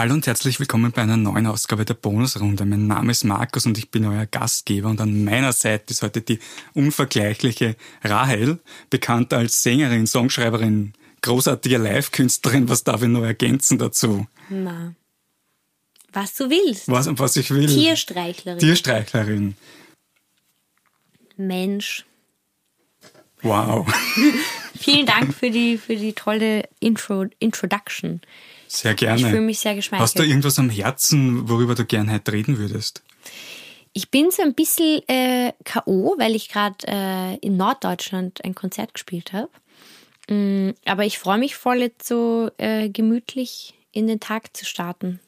Hallo und herzlich willkommen bei einer neuen Ausgabe der Bonusrunde. Mein Name ist Markus und ich bin euer Gastgeber und an meiner Seite ist heute die unvergleichliche Rahel, bekannt als Sängerin, Songschreiberin, großartige Live-Künstlerin. Was darf ich noch ergänzen dazu? Na, was du willst. Was und was ich will. Tierstreichlerin. Tierstreichlerin. Mensch. Wow. Vielen Dank für die, für die tolle Intro, Introduction. Sehr gerne. Ich fühle mich sehr geschmeichelt. Hast du irgendwas am Herzen, worüber du gerne heute reden würdest? Ich bin so ein bisschen äh, K.O., weil ich gerade äh, in Norddeutschland ein Konzert gespielt habe. Mm, aber ich freue mich voll, jetzt so äh, gemütlich in den Tag zu starten.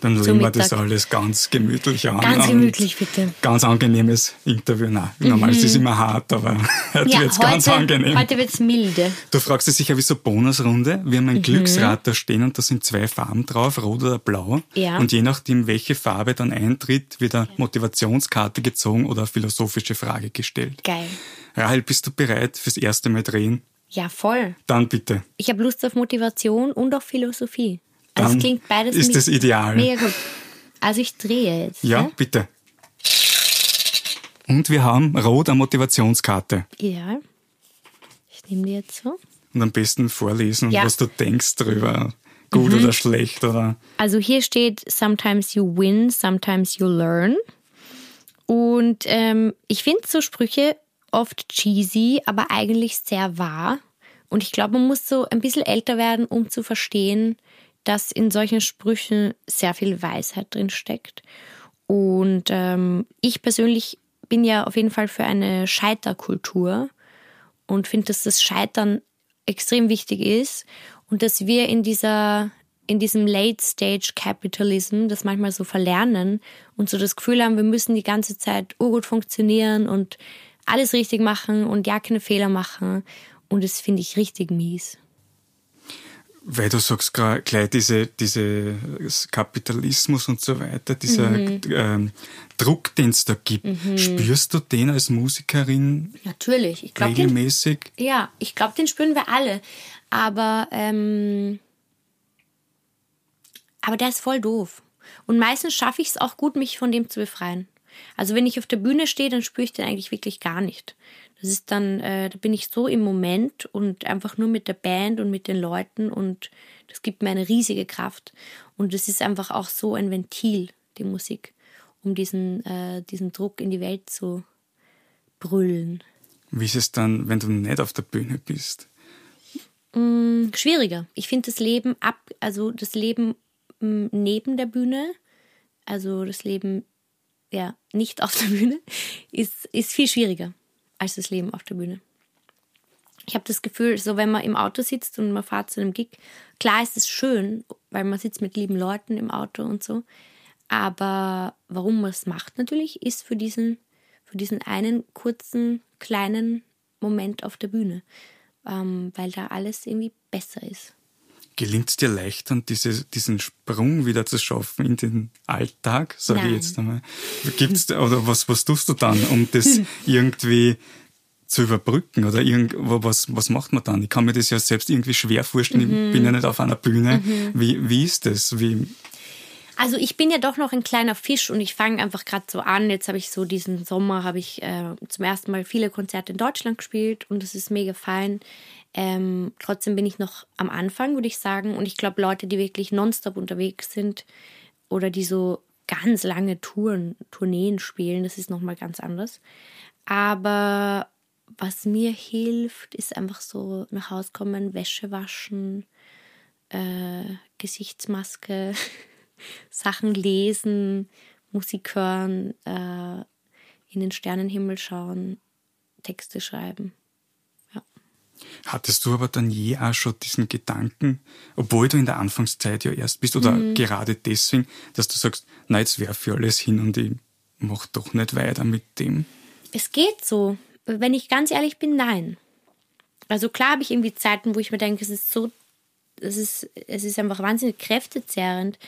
Dann legen wir das alles ganz gemütlich an. Ganz gemütlich, bitte. Ganz angenehmes Interview. Nein, normal ist es Mhm. immer hart, aber heute Ja, wird es ganz angenehm. heute wird es milde. Du fragst dich sicher, wieso Bonusrunde? Wir Mhm. haben ein Glücksrad da stehen und da sind zwei Farben drauf, rot oder blau. Ja. Und je nachdem, welche Farbe dann eintritt, wird eine Motivationskarte gezogen oder eine philosophische Frage gestellt. Geil. Rahel, bist du bereit fürs erste Mal drehen? Ja, voll. Dann bitte. Ich habe Lust auf Motivation und auf Philosophie. Dann es klingt beides ist das ideal. Mega gut. Also ich drehe jetzt. Ja, Ja. bitte. Und wir haben rot eine Motivationskarte. ja. Ich nehme die jetzt so. Und am besten vorlesen, Ja. Mhm. was du denkst drüber. Gut oder schlecht oder. Also hier steht, sometimes you win, sometimes you learn. Und ähm, ich finde so Sprüche oft cheesy, aber eigentlich sehr wahr. Und ich glaube, man muss so ein bisschen älter werden, um zu verstehen, dass in solchen Sprüchen sehr viel Weisheit drin steckt. Und ähm, ich persönlich bin ja auf jeden Fall für eine Scheiterkultur und finde, dass das Scheitern extrem wichtig ist und dass wir in dieser in diesem Late Stage Capitalism das manchmal so verlernen und so das Gefühl haben, wir müssen die ganze Zeit urgut funktionieren und alles richtig machen und ja keine Fehler machen und das finde ich richtig mies. Weil du sagst gleich diese, diese Kapitalismus und so weiter, dieser Mhm. ähm, Druck, den es da gibt. Spürst du den als Musikerin Natürlich, ich glaube, den, regelmäßig? ja, ich glaube, den spüren wir alle, aber ähm, aber der ist voll doof. Und meistens schaffe ich es auch gut, mich von dem zu befreien. Also wenn ich auf der Bühne stehe, dann spüre ich den eigentlich wirklich gar nicht. Das ist dann, äh, da bin ich so im Moment und einfach nur mit der Band und mit den Leuten und das gibt mir eine riesige Kraft. Und das ist einfach auch so ein Ventil, die Musik, um diesen, äh, diesen Druck in die Welt zu brüllen. Wie ist es dann, wenn du nicht auf der Bühne bist? schwieriger. Ich finde das Leben ab, also das Leben mm, neben der Bühne, also das Leben ja nicht auf der Bühne, ist, ist viel schwieriger als das Leben auf der Bühne. Ich habe das Gefühl, so wenn man im Auto sitzt und man fährt zu einem Gig, klar ist es schön, weil man sitzt mit lieben Leuten im Auto und so. Aber warum man es macht natürlich, ist für diesen, für diesen einen kurzen, kleinen Moment auf der Bühne. Ähm, weil da alles irgendwie besser ist. Gelingt es dir leicht, dann diese, diesen Sprung wieder zu schaffen in den Alltag, sage ich jetzt einmal? Gibt's, oder was, was tust du dann, um das irgendwie zu überbrücken? Oder irgend, was, was macht man dann? Ich kann mir das ja selbst irgendwie schwer vorstellen. Mhm. Ich bin ja nicht auf einer Bühne. Wie, wie ist das? Wie, Also ich bin ja doch noch ein kleiner Fisch und ich fange einfach gerade so an. Jetzt habe ich so diesen Sommer habe ich äh, zum ersten Mal viele Konzerte in Deutschland gespielt und das ist mega fein. Ähm, trotzdem bin ich noch am Anfang, würde ich sagen. Und ich glaube, Leute, die wirklich nonstop unterwegs sind oder die so ganz lange Touren, Tourneen spielen, das ist nochmal ganz anders. Aber was mir hilft, ist einfach so nach Hause kommen, Wäsche waschen, äh, Gesichtsmaske, Sachen lesen, Musik hören, äh, in den Sternenhimmel schauen, Texte schreiben. hattest du aber dann je auch schon diesen Gedanken, obwohl du in der Anfangszeit ja erst bist, oder Mhm. gerade deswegen, dass du sagst, na, jetzt werfe ich alles hin und ich mach doch nicht weiter mit dem? Es geht so. Wenn ich ganz ehrlich bin, nein. Also klar habe ich irgendwie Zeiten, wo ich mir denke, es ist so, es ist, es ist einfach wahnsinnig kräftezehrend,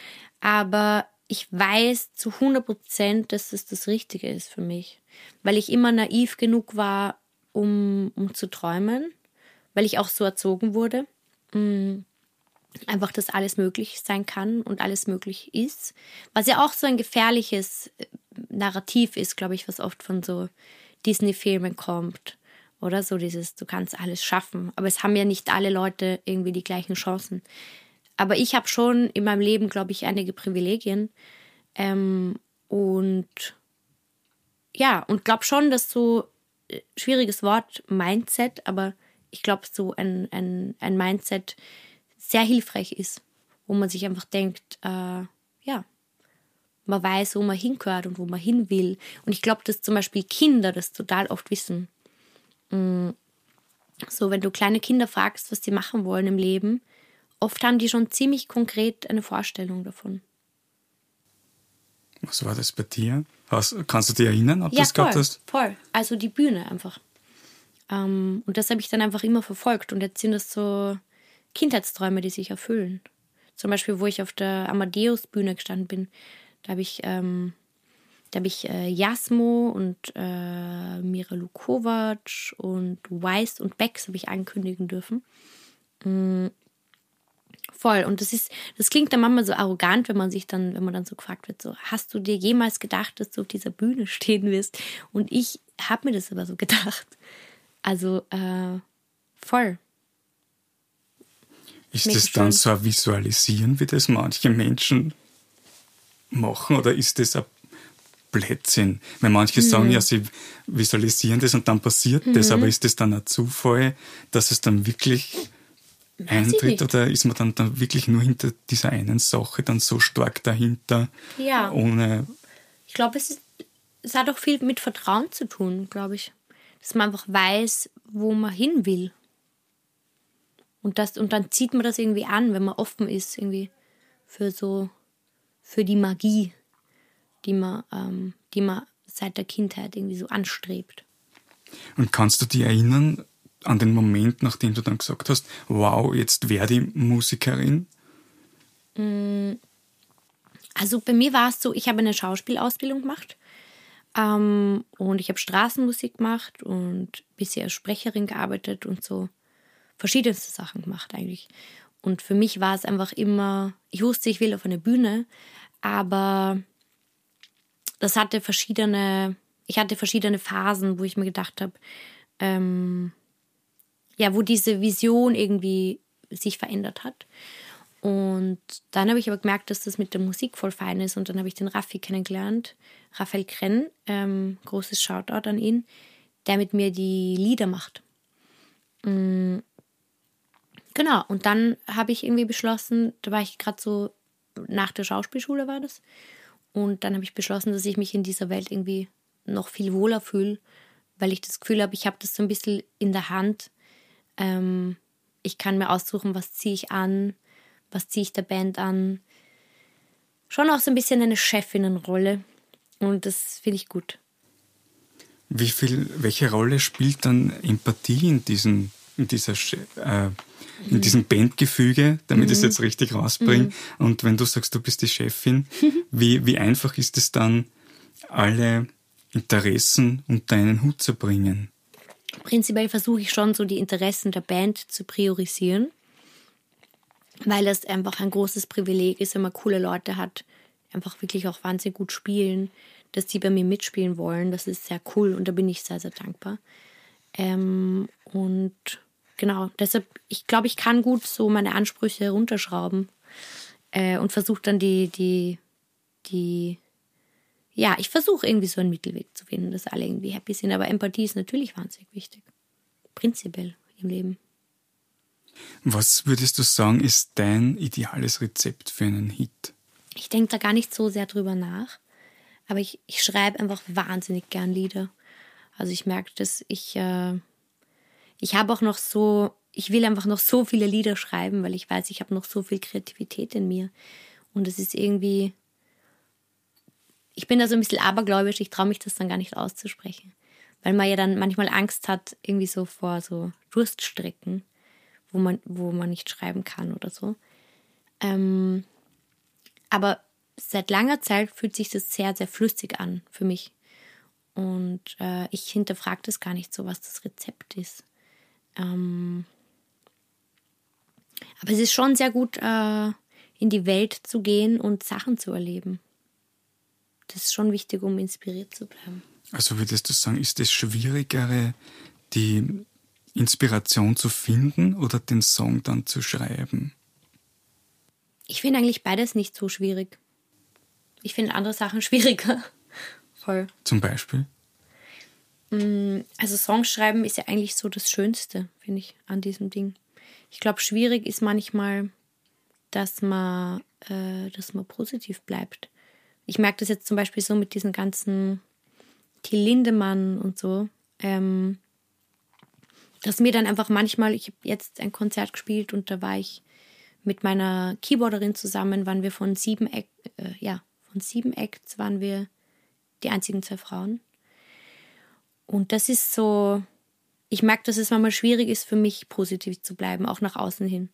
aber ich weiß zu 100 Prozent, dass es das Richtige ist für mich, weil ich immer naiv genug war, um, um zu träumen, weil ich auch so erzogen wurde. Mm. einfach, dass alles möglich sein kann und alles möglich ist. Was ja auch so ein gefährliches äh, Narrativ ist, glaube ich, was oft von so Disney-Filmen kommt. Oder so dieses, du kannst alles schaffen. Aber es haben ja nicht alle Leute irgendwie die gleichen Chancen. Aber ich habe schon in meinem Leben, glaube ich, einige Privilegien. Ähm, und ja, und glaube schon, dass so äh, schwieriges Wort Mindset, aber ich glaube, so ein, ein, ein Mindset sehr hilfreich ist, wo man sich einfach denkt, äh, ja, man weiß, wo man hingehört und wo man hin will. Und ich glaube, dass zum Beispiel Kinder das total oft wissen. Mm, so, wenn du kleine Kinder fragst, was sie machen wollen im Leben, oft haben die schon ziemlich konkret eine Vorstellung davon. Was war das bei dir? Hast, kannst du dich erinnern, ob ja, du das gehabt voll, hast? voll. Also die Bühne einfach. Ähm, und das habe ich dann einfach immer verfolgt. Und jetzt sind das so Kindheitsträume, die sich erfüllen. Zum Beispiel, wo ich auf der Amadeus-Bühne gestanden bin, da habe ich, ähm, da hab ich äh, Jasmo und äh, Mira Lukovac und Weiss und Becks habe ich ankündigen dürfen. Mhm. Voll. Und das ist, das klingt dann manchmal so arrogant, wenn man sich dann, wenn man dann so gefragt wird, so, hast du dir jemals gedacht, dass du auf dieser Bühne stehen wirst? Und ich habe mir das aber so gedacht. Also, äh, voll. Ist Mega das dann schön. so ein Visualisieren, wie das manche Menschen machen, oder ist das ein Blödsinn? Weil manche Mhm. sagen ja, sie visualisieren das und dann passiert das, aber ist das dann ein Zufall, dass es dann wirklich ich eintritt oder ist man dann, dann wirklich nur hinter dieser einen Sache dann so stark dahinter, Ja. ohne Ich glaube, es, ist- es hat auch viel mit Vertrauen zu tun, glaube ich. Dass man einfach weiß, wo man hin will. Und, das, und dann zieht man das irgendwie an, wenn man offen ist, irgendwie für so, für die Magie, die man, ähm, die man seit der Kindheit irgendwie so anstrebt. Und kannst du dich erinnern an den Moment, nachdem du dann gesagt hast, wow, jetzt werde ich Musikerin? Also bei mir war es so, ich habe eine Schauspielausbildung gemacht ähm, und ich habe Straßenmusik gemacht und bisher als Sprecherin gearbeitet und so verschiedenste Sachen gemacht eigentlich. Und für mich war es einfach immer, ich wusste, ich will auf eine Bühne, aber das hatte verschiedene, ich hatte verschiedene Phasen, wo ich mir gedacht habe, ähm, ja, wo diese Vision irgendwie sich verändert hat. Und dann habe ich aber gemerkt, dass das mit der Musik voll fein ist. Und dann habe ich den Raffi kennengelernt, Raphael Krenn, ähm, großes Shoutout an ihn, der mit mir die Lieder macht. Mm, Genau, und dann habe ich irgendwie beschlossen, da war ich gerade so, nach der Schauspielschule war das. Und dann habe ich beschlossen, dass ich mich in dieser Welt irgendwie noch viel wohler fühle, weil ich das Gefühl habe, ich habe das so ein bisschen in der Hand. Ähm, ich kann mir aussuchen, was ziehe ich an, was ziehe ich der Band an. Schon auch so ein bisschen eine Chefinnenrolle. Und das finde ich gut. Wie viel, welche Rolle spielt dann Empathie in diesem, in dieser, äh, in diesem Bandgefüge, damit ich es jetzt richtig rausbringe? Und wenn du sagst, du bist die Chefin, wie, wie einfach ist es dann, alle Interessen unter einen Hut zu bringen? Prinzipiell versuche ich schon so die Interessen der Band zu priorisieren, weil es einfach ein großes Privileg ist, wenn man coole Leute hat, einfach wirklich auch wahnsinnig gut spielen, dass die bei mir mitspielen wollen. Das ist sehr cool und da bin ich sehr, sehr dankbar. Ähm, und genau, deshalb, ich glaube, ich kann gut so meine Ansprüche runterschrauben äh, und versuche dann die, die, die, ja, ich versuche irgendwie so einen Mittelweg zu finden, dass alle irgendwie happy sind. Aber Empathie ist natürlich wahnsinnig wichtig. Prinzipiell im Leben. Was würdest du sagen, ist dein ideales Rezept für einen Hit? Ich denke da gar nicht so sehr drüber nach. Aber ich, ich schreibe einfach wahnsinnig gern Lieder. Also ich merke, dass ich, äh, ich habe auch noch so, ich will einfach noch so viele Lieder schreiben, weil ich weiß, ich habe noch so viel Kreativität in mir. Und es ist irgendwie, ich bin da so ein bisschen abergläubisch, ich traue mich das dann gar nicht auszusprechen. Weil man ja dann manchmal Angst hat, irgendwie so vor so Durststrecken, wo man, wo man nicht schreiben kann oder so. Ähm, aber seit langer Zeit fühlt sich das sehr, sehr flüssig an für mich. Und äh, ich hinterfrage das gar nicht so, was das Rezept ist. Ähm, Aber es ist schon sehr gut, äh, in die Welt zu gehen und Sachen zu erleben. Das ist schon wichtig, um inspiriert zu bleiben. Also würdest du sagen, ist es schwierigere, die Inspiration zu finden oder den Song dann zu schreiben? Ich finde eigentlich beides nicht so schwierig. Ich finde andere Sachen schwieriger. Voll. Zum Beispiel? Mm, also Songs schreiben ist ja eigentlich so das Schönste, finde ich, an diesem Ding. Ich glaube, schwierig ist manchmal, dass man, äh, dass man positiv bleibt. Ich merke das jetzt zum Beispiel so mit diesen ganzen Till Lindemann und so, ähm, dass mir dann einfach manchmal, ich habe jetzt ein Konzert gespielt und da war ich mit meiner Keyboarderin zusammen, waren wir von sieben Eck, äh, ja, von sieben Acts waren wir die einzigen zwei Frauen. Und das ist so, ich merke, dass es manchmal schwierig ist für mich, positiv zu bleiben, auch nach außen hin.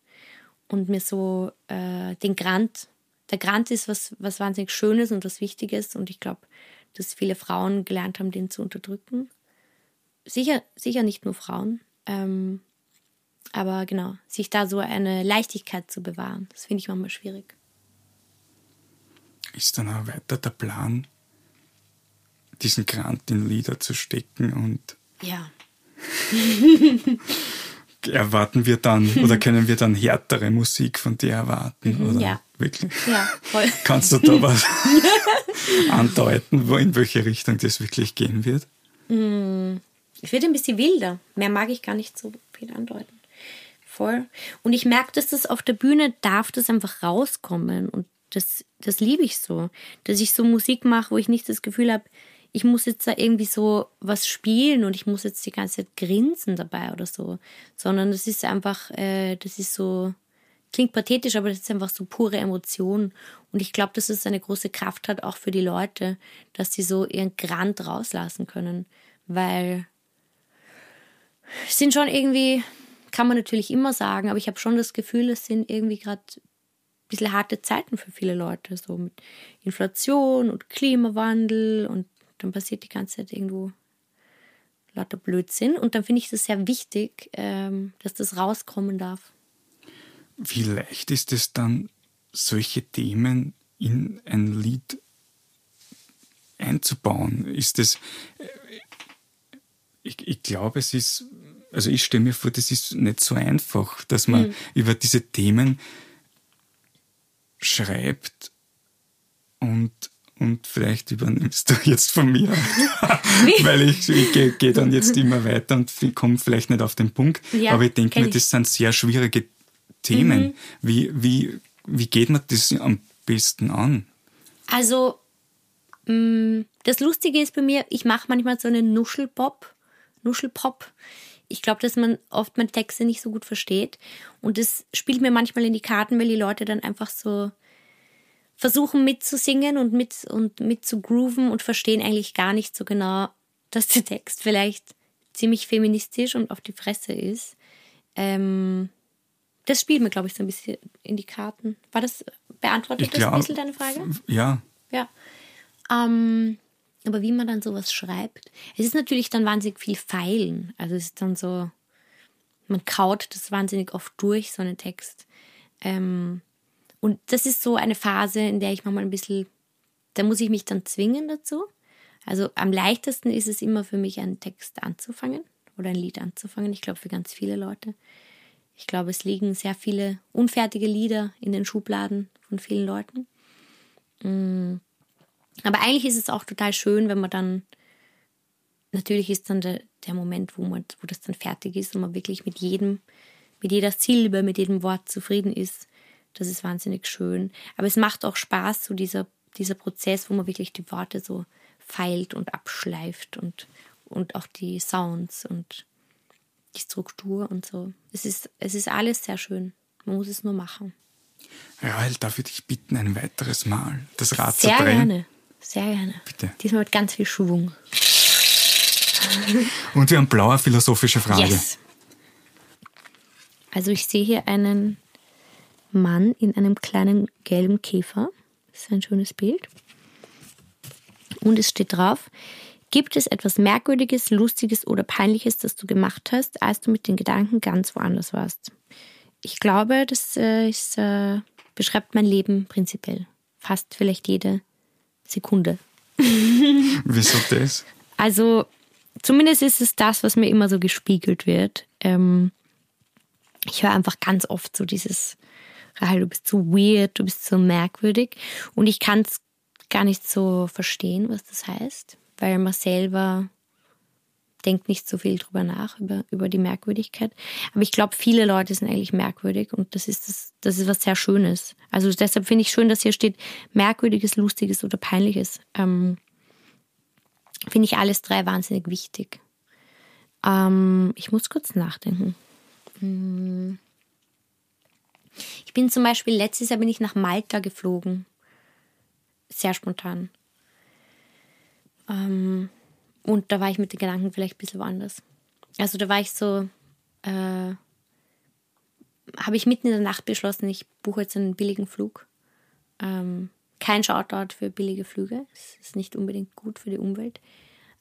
Und mir so äh, den Grant, der Grant ist was, was wahnsinnig Schönes und was Wichtiges. Und ich glaube, dass viele Frauen gelernt haben, den zu unterdrücken. Sicher, sicher nicht nur Frauen. Ähm, aber genau, sich da so eine Leichtigkeit zu bewahren, das finde ich manchmal schwierig. Ist dann auch weiter der Plan, diesen Grant in Lieder zu stecken und. Ja. erwarten wir dann oder können wir dann härtere Musik von dir erwarten? Mhm, oder? Ja. Wirklich? Ja, voll. Kannst du da was andeuten, wo in welche Richtung das wirklich gehen wird? Mm, ich werde ein bisschen wilder. Mehr mag ich gar nicht so viel andeuten. Voll. Und ich merke, dass das auf der Bühne darf das einfach rauskommen. Und das, das liebe ich so. Dass ich so Musik mache, wo ich nicht das Gefühl habe, ich muss jetzt da irgendwie so was spielen und ich muss jetzt die ganze Zeit grinsen dabei oder so, sondern das ist einfach, äh, das ist so, klingt pathetisch, aber das ist einfach so pure Emotion. Und ich glaube, dass es eine große Kraft hat, auch für die Leute, dass sie so ihren Grant rauslassen können, weil es sind schon irgendwie, kann man natürlich immer sagen, aber ich habe schon das Gefühl, es sind irgendwie gerade ein bisschen harte Zeiten für viele Leute, so mit Inflation und Klimawandel und dann passiert die ganze Zeit irgendwo lauter Blödsinn. Und dann finde ich es sehr wichtig, ähm, dass das rauskommen darf. Wie leicht ist es dann, solche Themen in ein Lied einzubauen? Ist es, äh, ich, ich glaube, es ist, also ich stelle mir vor, das ist nicht so einfach, dass man mhm. über diese Themen schreibt und und vielleicht übernimmst du jetzt von mir. Weil ich, ich gehe geh dann jetzt immer weiter und komme vielleicht nicht auf den Punkt. Ja, aber ich denke mir, das sind sehr schwierige Themen. Mhm. Wie, wie, wie geht man das am besten an? Also, mh, mm, das Lustige ist bei mir, ich mache manchmal so einen Nuschelpop. Nuschelpop. Ich glaube, dass man oft meine Texte nicht so gut versteht. Und das spielt mir manchmal in die Karten, weil die Leute dann einfach so versuchen mitzusingen und mit und mit zu grooven und verstehen eigentlich gar nicht so genau, dass der Text vielleicht ziemlich feministisch und auf die Fresse ist. Ähm, das spielt mir, glaube ich, so ein bisschen in die Karten. War das, beantwortet ich das glaub, ein bisschen deine Frage? Ja. Ja. Ähm, aber wie man dann sowas schreibt, es ist natürlich dann wahnsinnig viel Feilen. Also es ist dann so, man kaut das wahnsinnig oft durch, so einen Text. Ähm, und das ist so eine Phase, in der ich manchmal ein bisschen, da muss ich mich dann zwingen dazu. Also am leichtesten ist es immer für mich, einen Text anzufangen oder ein Lied anzufangen. Ich glaube, für ganz viele Leute. Ich glaube, es liegen sehr viele unfertige Lieder in den Schubladen von vielen Leuten. Mm. Aber eigentlich ist es auch total schön, wenn man dann, natürlich ist dann der, der Moment, wo, man, wo das dann fertig ist und man wirklich mit jedem, mit jeder Silbe, mit jedem Wort zufrieden ist. Das ist wahnsinnig schön. Aber es macht auch Spaß, so dieser, dieser Prozess, wo man wirklich die Worte so feilt und abschleift und, und auch die Sounds und die Struktur und so. Es ist, es ist alles sehr schön. Man muss es nur machen. Rahel, darf ich dich bitten, ein weiteres Mal das Rad sehr zu drehen? Sehr gerne, sehr gerne. Bitte. Diesmal mit ganz viel Schwung. Und wir haben blaue philosophische Frage. Yes. Also ich sehe hier einen Mann in einem kleinen gelben Käfer. Das ist ein schönes Bild. Und es steht drauf, gibt es etwas Merkwürdiges, Lustiges oder Peinliches, das du gemacht hast, als du mit den Gedanken ganz woanders warst? ich glaube, das äh, ist, äh, beschreibt mein Leben prinzipiell. Fast vielleicht jede Sekunde. Wieso das? Also, zumindest ist es das, was mir immer so gespiegelt wird. Ähm, ich höre einfach ganz oft so dieses, Rahel, du bist so weird, du bist so merkwürdig. Und ich kann es gar nicht so verstehen, was das heißt, weil man selber denkt nicht so viel drüber nach, über, über die Merkwürdigkeit. Aber ich glaube, viele Leute sind eigentlich merkwürdig und das ist, das, das ist was sehr Schönes. Also deshalb finde ich schön, dass hier steht Merkwürdiges, Lustiges oder Peinliches. Ähm, finde ich alles drei wahnsinnig wichtig. Ähm, ich muss kurz nachdenken. Hm. Ich bin zum Beispiel, letztes Jahr bin ich nach Malta geflogen. Sehr spontan. Ähm, und da war ich mit den Gedanken vielleicht ein bisschen woanders. Also da war ich so, äh, habe ich mitten in der Nacht beschlossen, ich buche jetzt einen billigen Flug. Ähm, kein Shoutout für billige Flüge. Das ist nicht unbedingt gut für die Umwelt.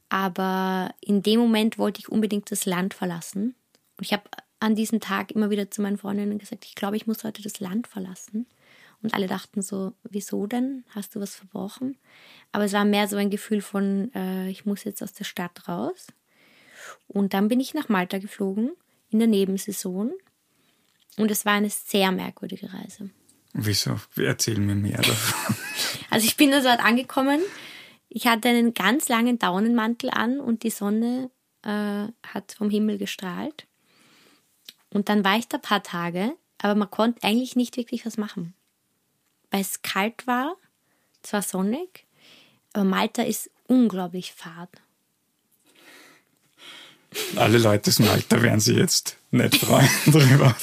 Aber in dem Moment wollte ich unbedingt das Land verlassen. Und ich habe an diesem Tag immer wieder zu meinen Freundinnen gesagt, ich glaube, ich muss heute das Land verlassen. Und alle dachten so, wieso denn? Hast du was verbrochen? Aber es war mehr so ein Gefühl von, äh, ich muss jetzt aus der Stadt raus. Und dann bin ich nach Malta geflogen, in der Nebensaison. Und es war eine sehr merkwürdige Reise. Wieso? Erzähl mir mehr davon. also ich bin da dort angekommen. Ich hatte einen ganz langen Daunenmantel an und die Sonne äh, hat vom Himmel gestrahlt. Und dann war ich da ein paar Tage, aber man konnte eigentlich nicht wirklich was machen weil es kalt war, zwar sonnig, aber Malta ist unglaublich fad. Alle Leute aus Malta werden sich jetzt nicht freuen drüber.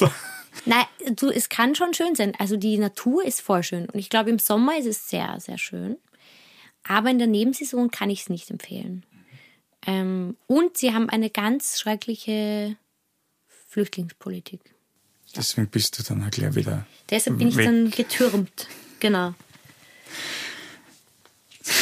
Nein, du, es kann schon schön sein. Also die Natur ist voll schön. Und ich glaube, im Sommer ist es sehr, sehr schön. Aber in der Nebensaison kann ich es nicht empfehlen. Ähm, und sie haben eine ganz schreckliche Flüchtlingspolitik. Deswegen bist du dann auch gleich wieder. Deshalb bin ich weg. dann getürmt. Genau.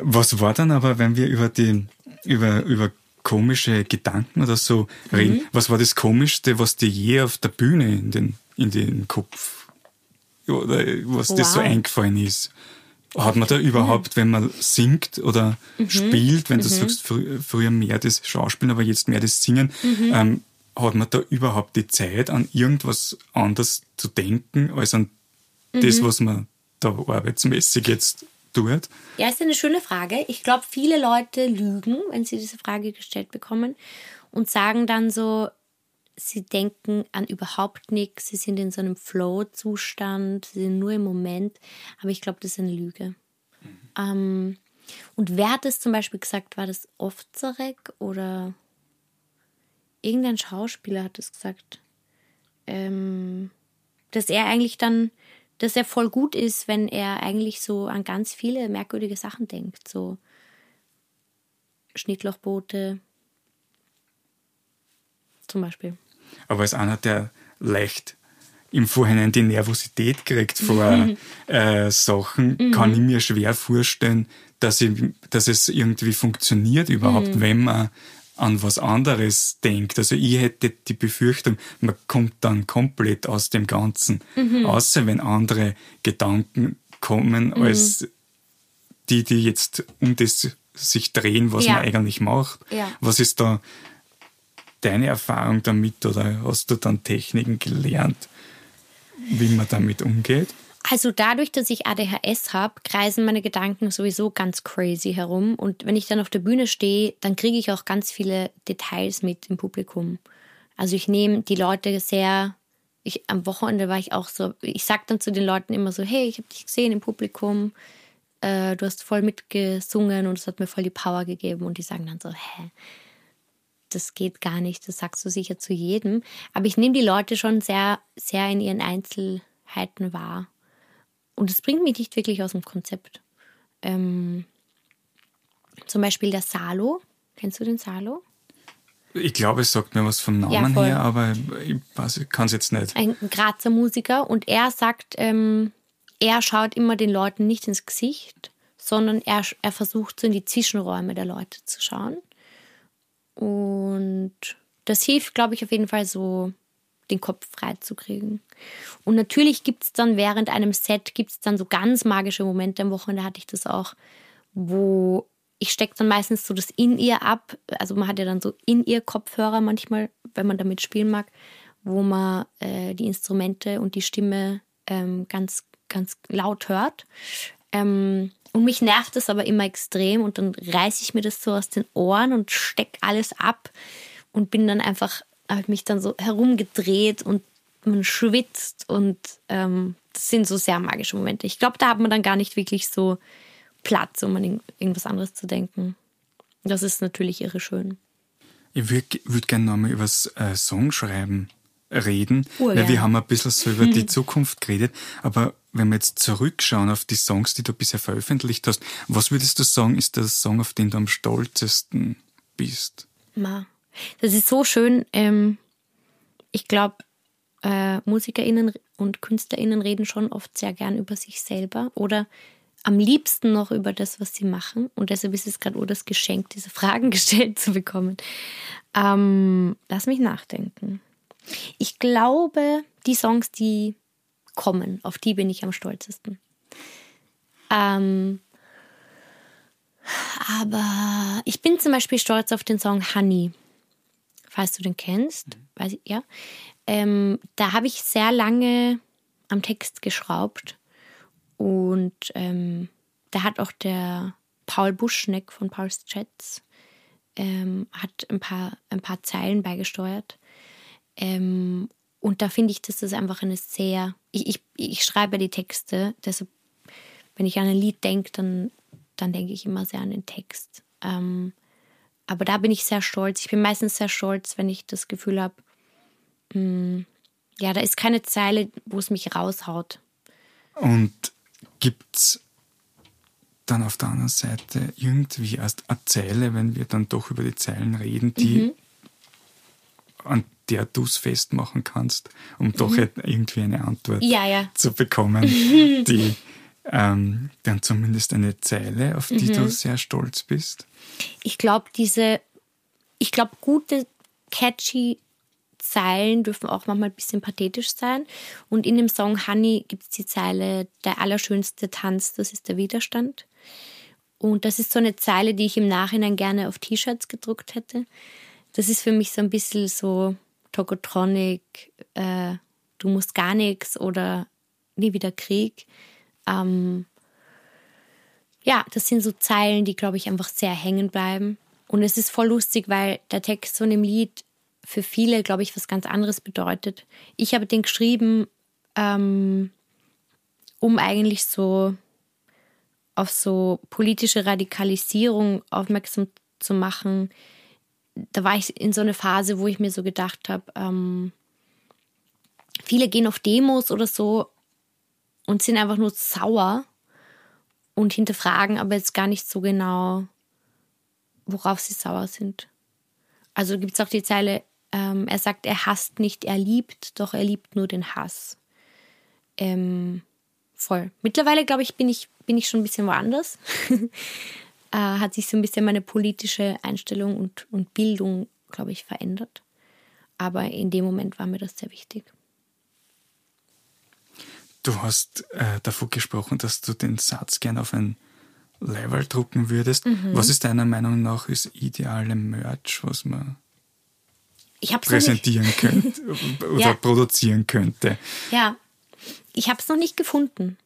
Was war dann aber, wenn wir über die, über, über komische Gedanken oder so reden? Mhm. Was war das Komischste, was dir je auf der Bühne in den, in den Kopf oder was wow. dir so eingefallen ist? Hat man da überhaupt, wenn man singt oder mhm. spielt, wenn du mhm. sagst, fr früher mehr das Schauspielen, aber jetzt mehr das Singen, mhm. ähm, hat man da überhaupt die Zeit, an irgendwas anderes zu denken, als an das, mhm. was man da arbeitsmäßig jetzt tut? Ja, ist eine schöne Frage. Ich glaube, viele Leute lügen, wenn sie diese Frage gestellt bekommen und sagen dann so, sie denken an überhaupt nichts, sie sind in so einem Flow-Zustand, sie sind nur im Moment. Aber ich glaube, das ist eine Lüge. Mhm. Ähm, und wer hat das zum Beispiel gesagt? War das Ovzarek oder irgendein Schauspieler hat das gesagt? Ähm, dass er eigentlich dann, dass er voll gut ist, wenn er eigentlich so an ganz viele merkwürdige Sachen denkt. So Schnittlochboote zum Beispiel aber als einer, der leicht im Vorhinein die Nervosität kriegt vor äh, Sachen, mhm. kann ich mir schwer vorstellen, dass, ich, dass es irgendwie funktioniert überhaupt, mhm. wenn man an was anderes denkt. Also ich hätte die Befürchtung, man kommt dann komplett aus dem Ganzen, mhm. außer wenn andere Gedanken kommen, mhm. als die, die jetzt um das sich drehen, was ja. man eigentlich macht. Ja. Was ist da deine Erfahrung damit oder hast du dann Techniken gelernt, wie man damit umgeht? Also dadurch, dass ich ADHS habe, kreisen meine Gedanken sowieso ganz crazy herum. Und wenn ich dann auf der Bühne stehe, dann kriege ich auch ganz viele Details mit im Publikum. Also ich nehme die Leute sehr, ich, am Wochenende war ich auch so, ich sag dann zu den Leuten immer so, hey, ich habe dich gesehen im Publikum, äh, du hast voll mitgesungen und es hat mir voll die Power gegeben. Und die sagen dann so, hä, das geht gar nicht, das sagst du sicher zu jedem. Aber ich nehme die Leute schon sehr, sehr in ihren Einzelheiten wahr. Und es bringt mich nicht wirklich aus dem Konzept. Ähm, zum Beispiel der Salo. Kennst du den Salo? Ich glaube, es sagt mir was vom Namen ja, her, aber ich, ich kann es jetzt nicht. Ein Grazer Musiker und er sagt, ähm, er schaut immer den Leuten nicht ins Gesicht, sondern er, er versucht so in die Zwischenräume der Leute zu schauen. Und das hilft, glaube ich, auf jeden Fall so, den Kopf frei zu kriegen. Und natürlich gibt es dann während einem Set, gibt es dann so ganz magische Momente. Am Wochenende hatte ich das auch, wo ich stecke dann meistens so das In-Ear ab. Also man hat ja dann so In-Ear-Kopfhörer manchmal, wenn man damit spielen mag, wo man äh, die Instrumente und die Stimme ähm, ganz, ganz laut hört. Ähm, und mich nervt das aber immer extrem und dann reiße ich mir das so aus den Ohren und stecke alles ab und bin dann einfach, habe mich dann so herumgedreht und man schwitzt und ähm, das sind so sehr magische Momente. Ich glaube, da hat man dann gar nicht wirklich so Platz, um an irgendwas anderes zu denken. Das ist natürlich irre schön. Ich würde würd gerne nochmal über das äh, Songschreiben reden, oh, weil ja. wir haben ein bisschen so über die Zukunft geredet, aber wenn wir jetzt zurückschauen auf die Songs, die du bisher veröffentlicht hast, was würdest du sagen, ist der Song, auf den du am stolzesten bist? Ma, das ist so schön. Ähm, ich glaube, äh, MusikerInnen und KünstlerInnen reden schon oft sehr gern über sich selber oder am liebsten noch über das, was sie machen. Und deshalb ist es gerade das Geschenk, diese Fragen gestellt zu bekommen. Ähm, lass mich nachdenken. Ich glaube, die Songs, die kommen, auf die bin ich am stolzesten. Ähm, aber ich bin zum Beispiel stolz auf den Song Honey, falls du den kennst. Mhm. Weiß ich, ja. Ähm, da habe ich sehr lange am Text geschraubt und ähm, da hat auch der Paul Buschneck von Paul's Chats ähm, hat ein paar, ein paar Zeilen beigesteuert. Ähm, und da finde ich, dass das einfach eine sehr. Ich, ich, ich schreibe die Texte, deshalb, wenn ich an ein Lied denke, dann, dann denke ich immer sehr an den Text. Ähm, aber da bin ich sehr stolz. Ich bin meistens sehr stolz, wenn ich das Gefühl habe, hm, ja, da ist keine Zeile, wo es mich raushaut. Und gibt es dann auf der anderen Seite irgendwie erst eine Zeile, wenn wir dann doch über die Zeilen reden, die mhm. an der du es festmachen kannst, um doch mhm. irgendwie eine Antwort ja, ja. zu bekommen, die ähm, dann zumindest eine Zeile, auf die mhm. du sehr stolz bist? Ich glaube, diese, ich glaube, gute, catchy Zeilen dürfen auch manchmal ein bisschen pathetisch sein. Und in dem Song Honey gibt es die Zeile, der allerschönste Tanz, das ist der Widerstand. Und das ist so eine Zeile, die ich im Nachhinein gerne auf T-Shirts gedruckt hätte. Das ist für mich so ein bisschen so Tokotronic, äh, du musst gar nichts oder nie wieder Krieg. Ähm, ja, das sind so Zeilen, die, glaube ich, einfach sehr hängen bleiben. Und es ist voll lustig, weil der Text von dem Lied für viele, glaube ich, was ganz anderes bedeutet. Ich habe den geschrieben, ähm, um eigentlich so auf so politische Radikalisierung aufmerksam zu machen, da war ich in so eine Phase, wo ich mir so gedacht habe, ähm, viele gehen auf Demos oder so und sind einfach nur sauer und hinterfragen aber jetzt gar nicht so genau, worauf sie sauer sind. Also gibt es auch die Zeile, ähm, er sagt, er hasst nicht, er liebt, doch er liebt nur den Hass. Ähm, voll. Mittlerweile, glaube ich, bin ich, bin ich schon ein bisschen woanders. äh, hat sich so ein bisschen meine politische Einstellung und, und Bildung, glaube ich, verändert. Aber in dem Moment war mir das sehr wichtig. Du hast äh, davon gesprochen, dass du den Satz gern auf ein Level drucken würdest. Mhm. Was ist deiner Meinung nach das ideale Merch, was man präsentieren könnte oder ja. produzieren könnte? Ja, ich habe es noch nicht gefunden,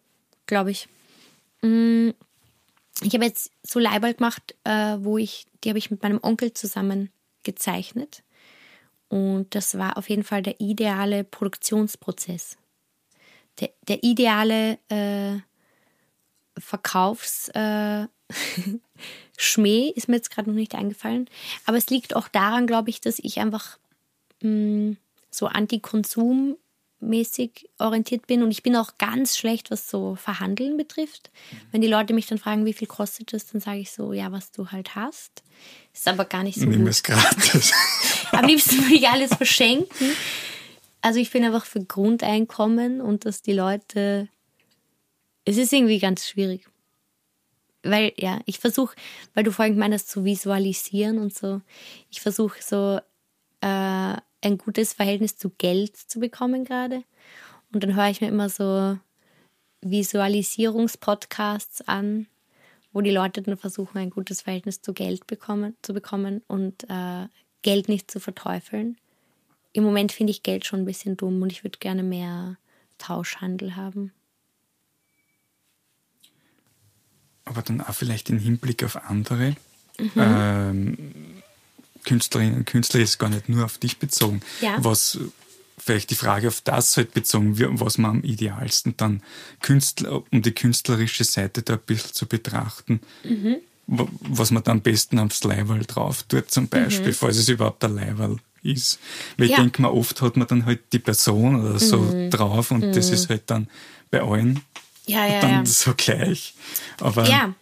glaube ich. Mm, ich habe jetzt so Leiberl gemacht, äh, wo ich, die habe ich mit meinem Onkel zusammen gezeichnet. Und das war auf jeden Fall der ideale Produktionsprozess. Der, der ideale äh, Verkaufsschmäh äh, ist mir jetzt gerade noch nicht eingefallen. Aber es liegt auch daran, glaube ich, dass ich einfach mh, mm, so Anti-Konsum mäßig orientiert bin und ich bin auch ganz schlecht, was so Verhandeln betrifft. Wenn die Leute mich dann fragen, wie viel kostet es, dann sage ich so, ja, was du halt hast. Ist aber gar nicht so Nimm gut. es gratis. Am liebsten würde ich alles verschenken. Also ich bin einfach für Grundeinkommen und dass die Leute, es ist irgendwie ganz schwierig. weil ja, ich versuche, weil du vorhin meinst, zu visualisieren und so, ich versuche so äh, ein gutes Verhältnis zu Geld zu bekommen gerade. Und dann höre ich mir immer so Visualisierungspodcasts an, wo die Leute dann versuchen, ein gutes Verhältnis zu Geld bekommen, zu bekommen und äh, Geld nicht zu verteufeln. Im Moment finde ich Geld schon ein bisschen dumm und ich würde gerne mehr Tauschhandel haben. Aber dann auch vielleicht im Hinblick auf andere. Mhm. Ähm, Künstlerinnen und Künstler ist gar nicht nur auf dich bezogen. Ja. Was vielleicht die Frage auf das halt bezogen, was man am idealsten dann Künstler, um die künstlerische Seite da ein bisschen zu betrachten, mhm. was man dann am besten aufs Leiberl drauf tut, zum Beispiel, mhm. falls es überhaupt ein Leiberl ist. Weil ja. ich denke mal, oft hat man dann halt die Person oder so mhm. drauf und das mhm. ist halt dann bei allen ja, ja, dann so gleich. Aber ja.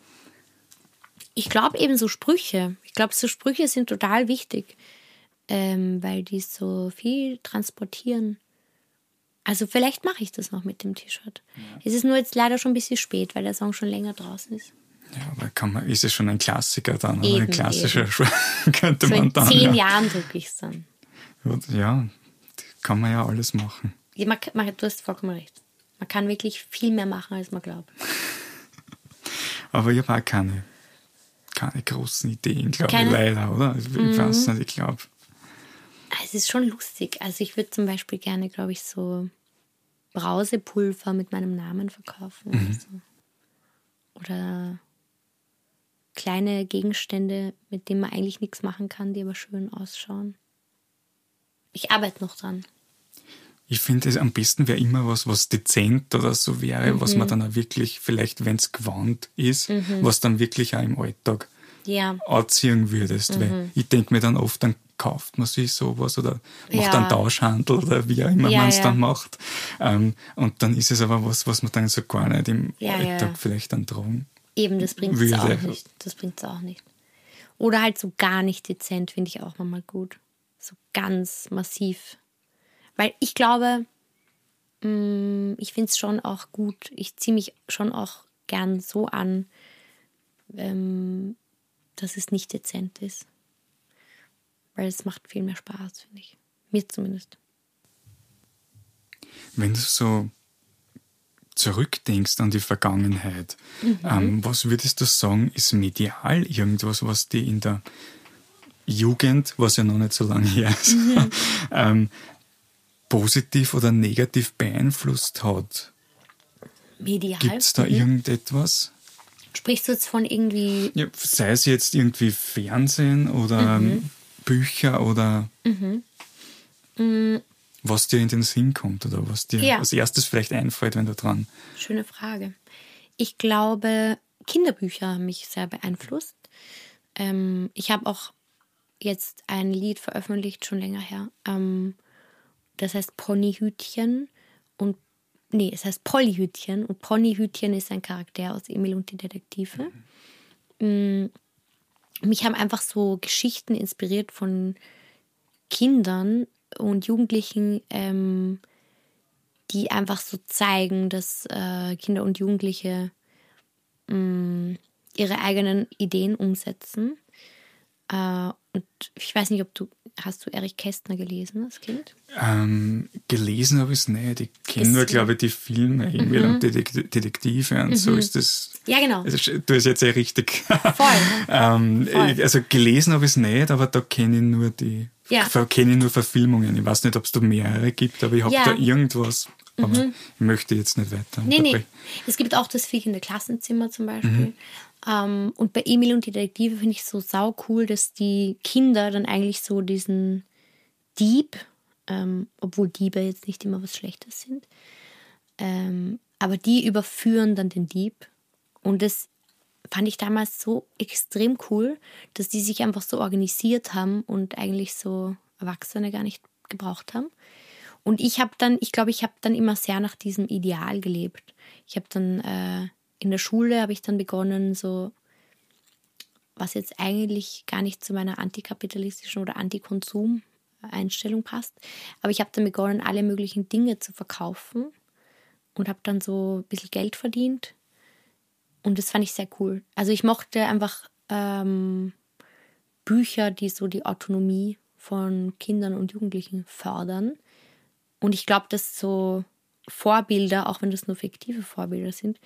Ich glaube eben so Sprüche. Ich glaube, so Sprüche sind total wichtig ähm, weil die so viel transportieren. Also vielleicht mache ich das noch mit dem T-Shirt. Ja. Es ist nur jetzt leider schon ein bisschen spät, weil der Song schon länger draußen ist. Ja, aber kann man, ist es schon ein Klassiker dann, eben, ein klassischer eben. könnte so man dann. In zehn ja. Jahren drücke ich es dann. Ja, kann man ja alles machen. Ja, man, man, du hast vollkommen recht. Man kann wirklich viel mehr machen, als man glaubt. aber ich habe auch keine, keine großen Ideen, glaube ich, leider, oder? Ich, mhm. weiß nicht, ich glaube. Es ist schon lustig. Also ich würde zum Beispiel gerne, glaube ich, so Brausepulver mit meinem Namen verkaufen. Mhm. Oder, so. oder kleine Gegenstände, mit denen man eigentlich nichts machen kann, die aber schön ausschauen. Ich arbeite noch dran. Ich finde, es am besten wäre immer was, was dezent oder so wäre, mhm. was man dann auch wirklich, vielleicht, wenn es gewandt ist, mhm. was dann wirklich auch im Alltag ja. anziehen würdest. Mhm. Weil ich denke mir dann oft, dann kauft man sich sowas oder macht ja. einen Tauschhandel oder wie auch immer ja, man es ja. dann macht. Ähm, und dann ist es aber was, was man dann so gar nicht im Alltag vielleicht dann tragen Eben, das bringt es auch nicht. Das bringt es auch nicht. Oder halt so gar nicht dezent, finde ich auch nochmal gut. So ganz massiv. Weil ich glaube, mm, ich finde es schon auch gut. Ich ziehe mich schon auch gern so an, ähm, dass es nicht dezent ist. Weil es macht viel mehr Spaß, finde ich. Mir zumindest. Wenn du so zurückdenkst an die Vergangenheit, mhm. ähm, was würdest du sagen, ist medial irgendwas, was die in der Jugend, was ja noch nicht so lange her ist, mhm. ähm, positiv oder negativ beeinflusst hat? Medial? Gibt es da mhm. irgendetwas? Sprichst du jetzt von irgendwie. Ja, sei es jetzt irgendwie Fernsehen oder mhm. Bücher oder mhm. Was dir in den Sinn kommt oder was dir ja. als erstes vielleicht einfällt, wenn du dran. Schöne Frage. Ich glaube, Kinderbücher haben mich sehr beeinflusst. Ähm, ich habe auch jetzt ein Lied veröffentlicht, schon länger her. Ähm, das heißt Ponyhütchen und nee, es heißt Pollyhütchen und Ponyhütchen ist ein Charakter aus Emil und die Detektive. Mhm. Mich haben einfach so Geschichten inspiriert von Kindern und Jugendlichen, ähm, die einfach so zeigen, dass äh, Kinder und Jugendliche mh, mm, ihre eigenen Ideen umsetzen. Äh, und ich weiß nicht, ob du, hast du Erich Kästner gelesen als Kind? Ähm, gelesen habe ich es nicht. Ich kenne nur, glaube ich, die Filme irgendwie mhm. und Detektive und mhm. so ist das. Ja, genau. Also, du hast jetzt eh richtig. Voll. ähm, Voll. Also gelesen habe ich es nicht, aber da kenne ich nur die, ja. kenne ich nur Verfilmungen. Ich weiß nicht, ob es da mehrere gibt, aber ich habe ja. da irgendwas. Aber mhm. ich möchte jetzt nicht weiter. Nee, nee. Es gibt auch das fliegende Klassenzimmer zum Beispiel. Ähm, und bei Emil und die Detektive finde ich so sau cool, dass die Kinder dann eigentlich so diesen Dieb, ähm, obwohl Diebe jetzt nicht immer was Schlechtes sind, ähm, aber die überführen dann den Dieb. Und das fand ich damals so extrem cool, dass die sich einfach so organisiert haben und eigentlich so Erwachsene gar nicht gebraucht haben. Und ich habe dann, ich glaube, ich habe dann immer sehr nach diesem Ideal gelebt. Ich habe dann äh, in der Schule habe ich dann begonnen, so was jetzt eigentlich gar nicht zu meiner antikapitalistischen oder Antikonsum-Einstellung passt. Aber ich habe dann begonnen, alle möglichen Dinge zu verkaufen und habe dann so ein bisschen Geld verdient und das fand ich sehr cool. Also ich mochte einfach ähm, Bücher, die so die Autonomie von Kindern und Jugendlichen fördern. Und ich glaube, dass so Vorbilder, auch wenn das nur fiktive Vorbilder sind,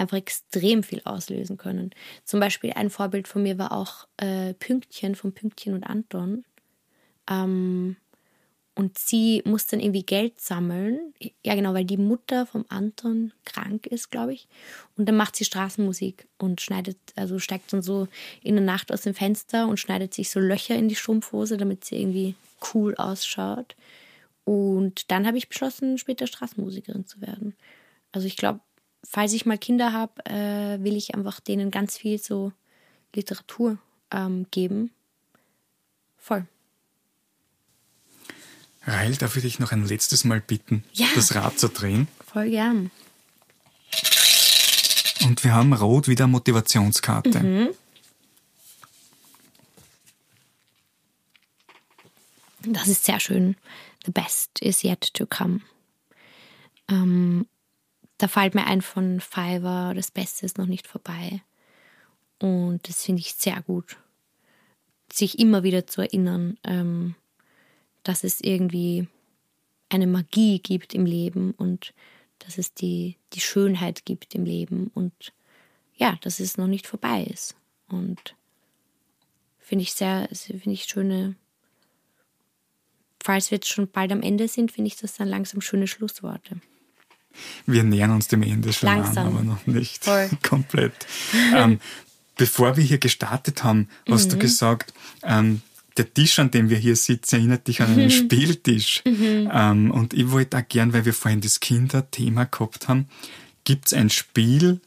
einfach extrem viel auslösen können. Zum Beispiel ein Vorbild von mir war auch äh, Pünktchen von Pünktchen und Anton. Ähm, und sie muss dann irgendwie Geld sammeln. Ja, genau, weil die Mutter vom Anton krank ist, glaube ich. Und dann macht sie Straßenmusik und schneidet, also steigt dann so in der Nacht aus dem Fenster und schneidet sich so Löcher in die Strumpfhose, damit sie irgendwie cool ausschaut. Und dann habe ich beschlossen, später Straßenmusikerin zu werden. Also ich glaube, falls ich mal Kinder habe, äh, will ich einfach denen ganz viel so Literatur ähm, geben. Voll. Rail, darf ich dich noch ein letztes Mal bitten, Ja. das Rad zu drehen? Voll gern. Und wir haben rot wieder Motivationskarte. Mhm. Das ist sehr schön. The best is yet to come. Ähm, da fällt mir ein von Fiverr, das Beste ist noch nicht vorbei. Und das finde ich sehr gut. Sich immer wieder zu erinnern, ähm, dass es irgendwie eine Magie gibt im Leben und dass es die, die Schönheit gibt im Leben und ja, dass es noch nicht vorbei ist. Und finde ich sehr, finde ich schöne, falls wir jetzt schon bald am Ende sind, finde ich das dann langsam schöne Schlussworte. Wir nähern uns dem Ende schon Langsam. an, aber noch nicht Voll. komplett. ähm, bevor wir hier gestartet haben, hast Mhm. du gesagt, ähm, der Tisch, an dem wir hier sitzen, erinnert dich an einen Mhm. Spieltisch. Ähm, und ich wollte auch gern, weil wir vorhin das Kinderthema gehabt haben, gibt es ein Spiel,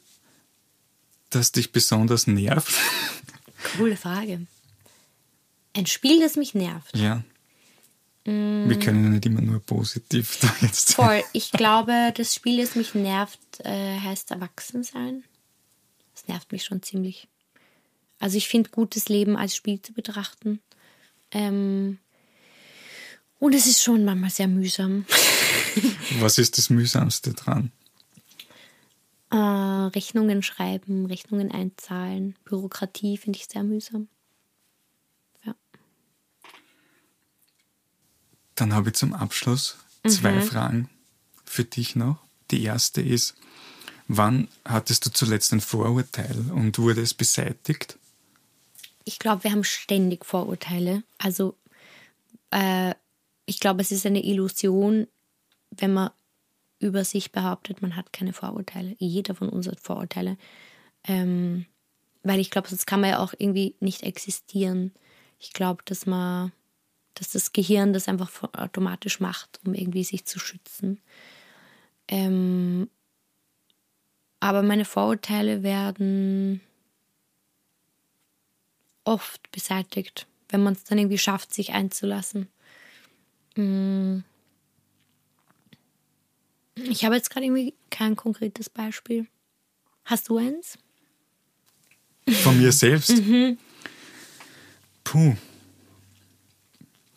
das dich besonders nervt? Coole Frage. Ein Spiel, das mich nervt. ja. Wir können ja nicht immer nur positiv da jetzt sein. Mm. Voll. Ich glaube, das Spiel, das mich nervt, äh, heißt Erwachsensein. Das nervt mich schon ziemlich. Also ich finde gutes Leben als Spiel zu betrachten. Ähm, und es ist schon manchmal sehr mühsam. Was ist das Mühsamste dran? Äh, Rechnungen schreiben, Rechnungen einzahlen, Bürokratie finde ich sehr mühsam. Dann habe ich zum Abschluss Mhm. zwei Fragen für dich noch. Die erste ist, wann hattest du zuletzt ein Vorurteil und wurde es beseitigt? Ich glaube, wir haben ständig Vorurteile. Also äh, ich glaube, es ist eine Illusion, wenn man über sich behauptet, man hat keine Vorurteile. Jeder von uns hat Vorurteile. Ähm, weil ich glaube, sonst kann man ja auch irgendwie nicht existieren. Ich glaube, dass man, dass das Gehirn das einfach automatisch macht, um irgendwie sich zu schützen. Ähm, aber meine Vorurteile werden oft beseitigt, wenn man es dann irgendwie schafft, sich einzulassen. Mm. Ich habe jetzt gerade irgendwie kein konkretes Beispiel. Hast du eins? Von mir selbst? Mhm. Puh.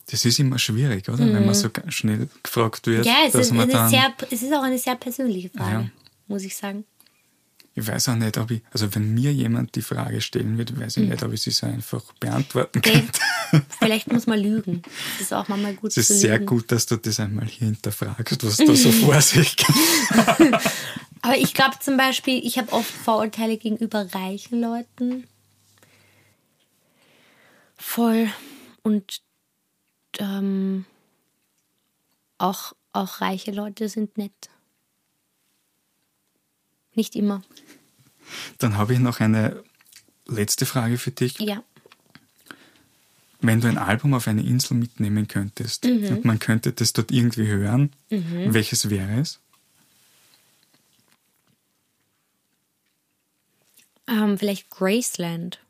Das ist immer schwierig, oder? Wenn man so ganz schnell gefragt wird, Mhm. Ja, es dass ist, man dann. sehr, es ist auch eine sehr persönliche Frage, Ja. muss ich sagen. Ich weiß auch nicht, ob ich, also wenn mir jemand die Frage stellen wird, weiß ich Mhm. nicht, ob ich sie so einfach beantworten Okay. könnte. Vielleicht muss man lügen. Das ist auch manchmal gut Es ist zu sehr lügen. gut, dass du das einmal hier hinterfragst, was da so vor sich geht. Aber ich glaube zum Beispiel, ich habe oft Vorurteile gegenüber reichen Leuten. Voll. Und ähm, auch, auch reiche Leute sind nett. Nicht immer. Dann habe ich noch eine letzte Frage für dich. Ja. Wenn du ein Album auf eine Insel mitnehmen könntest Mhm. und man könnte das dort irgendwie hören, welches wäre es? Ähm, vielleicht Graceland.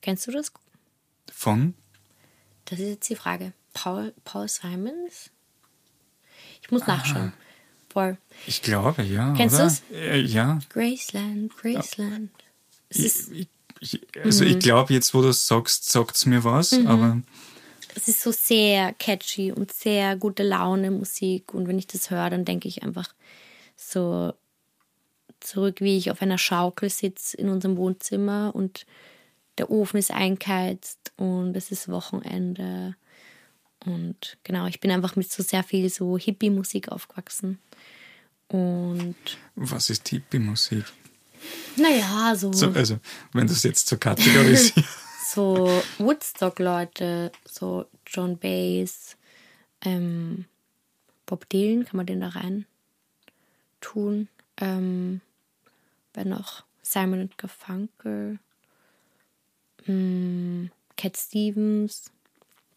Kennst du das? Von? Das ist jetzt die Frage. Paul, Paul Simons? Ich muss nachschauen. Voll. Ich glaube, ja. Kennst oder? du's? Äh, ja. Graceland, Graceland. Es ist, Ich, ich, also Mhm. ich glaube, jetzt wo du es sagst, sagt es mir was, aber es ist so sehr catchy und sehr gute Laune Musik. Und wenn ich das höre, dann denke ich einfach so zurück, wie ich auf einer Schaukel sitze in unserem Wohnzimmer und der Ofen ist eingeheizt und es ist Wochenende. Und genau, ich bin einfach mit so sehr viel so Hippie-Musik aufgewachsen. Und. Was ist Hippie-Musik? Naja, so. so. Also, wenn du es jetzt zur kategorisierst. so Woodstock-Leute, so John Bass, ähm, Bob Dylan, kann man den da rein tun? Ähm, wer noch? Simon und Garfunkel, ähm, Cat Stevens.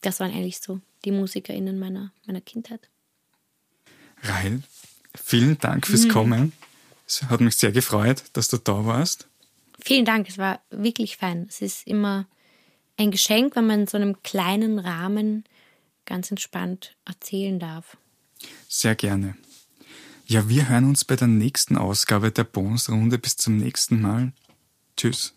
Das waren eigentlich so die MusikerInnen meiner, meiner Kindheit. Rahel, vielen Dank fürs mhm. Kommen. Es hat mich sehr gefreut, dass du da warst. Vielen Dank, es war wirklich fein. Es ist immer ein Geschenk, wenn man in so einem kleinen Rahmen ganz entspannt erzählen darf. Sehr gerne. Ja, wir hören uns bei der nächsten Ausgabe der Bonusrunde. Bis zum nächsten Mal. Tschüss.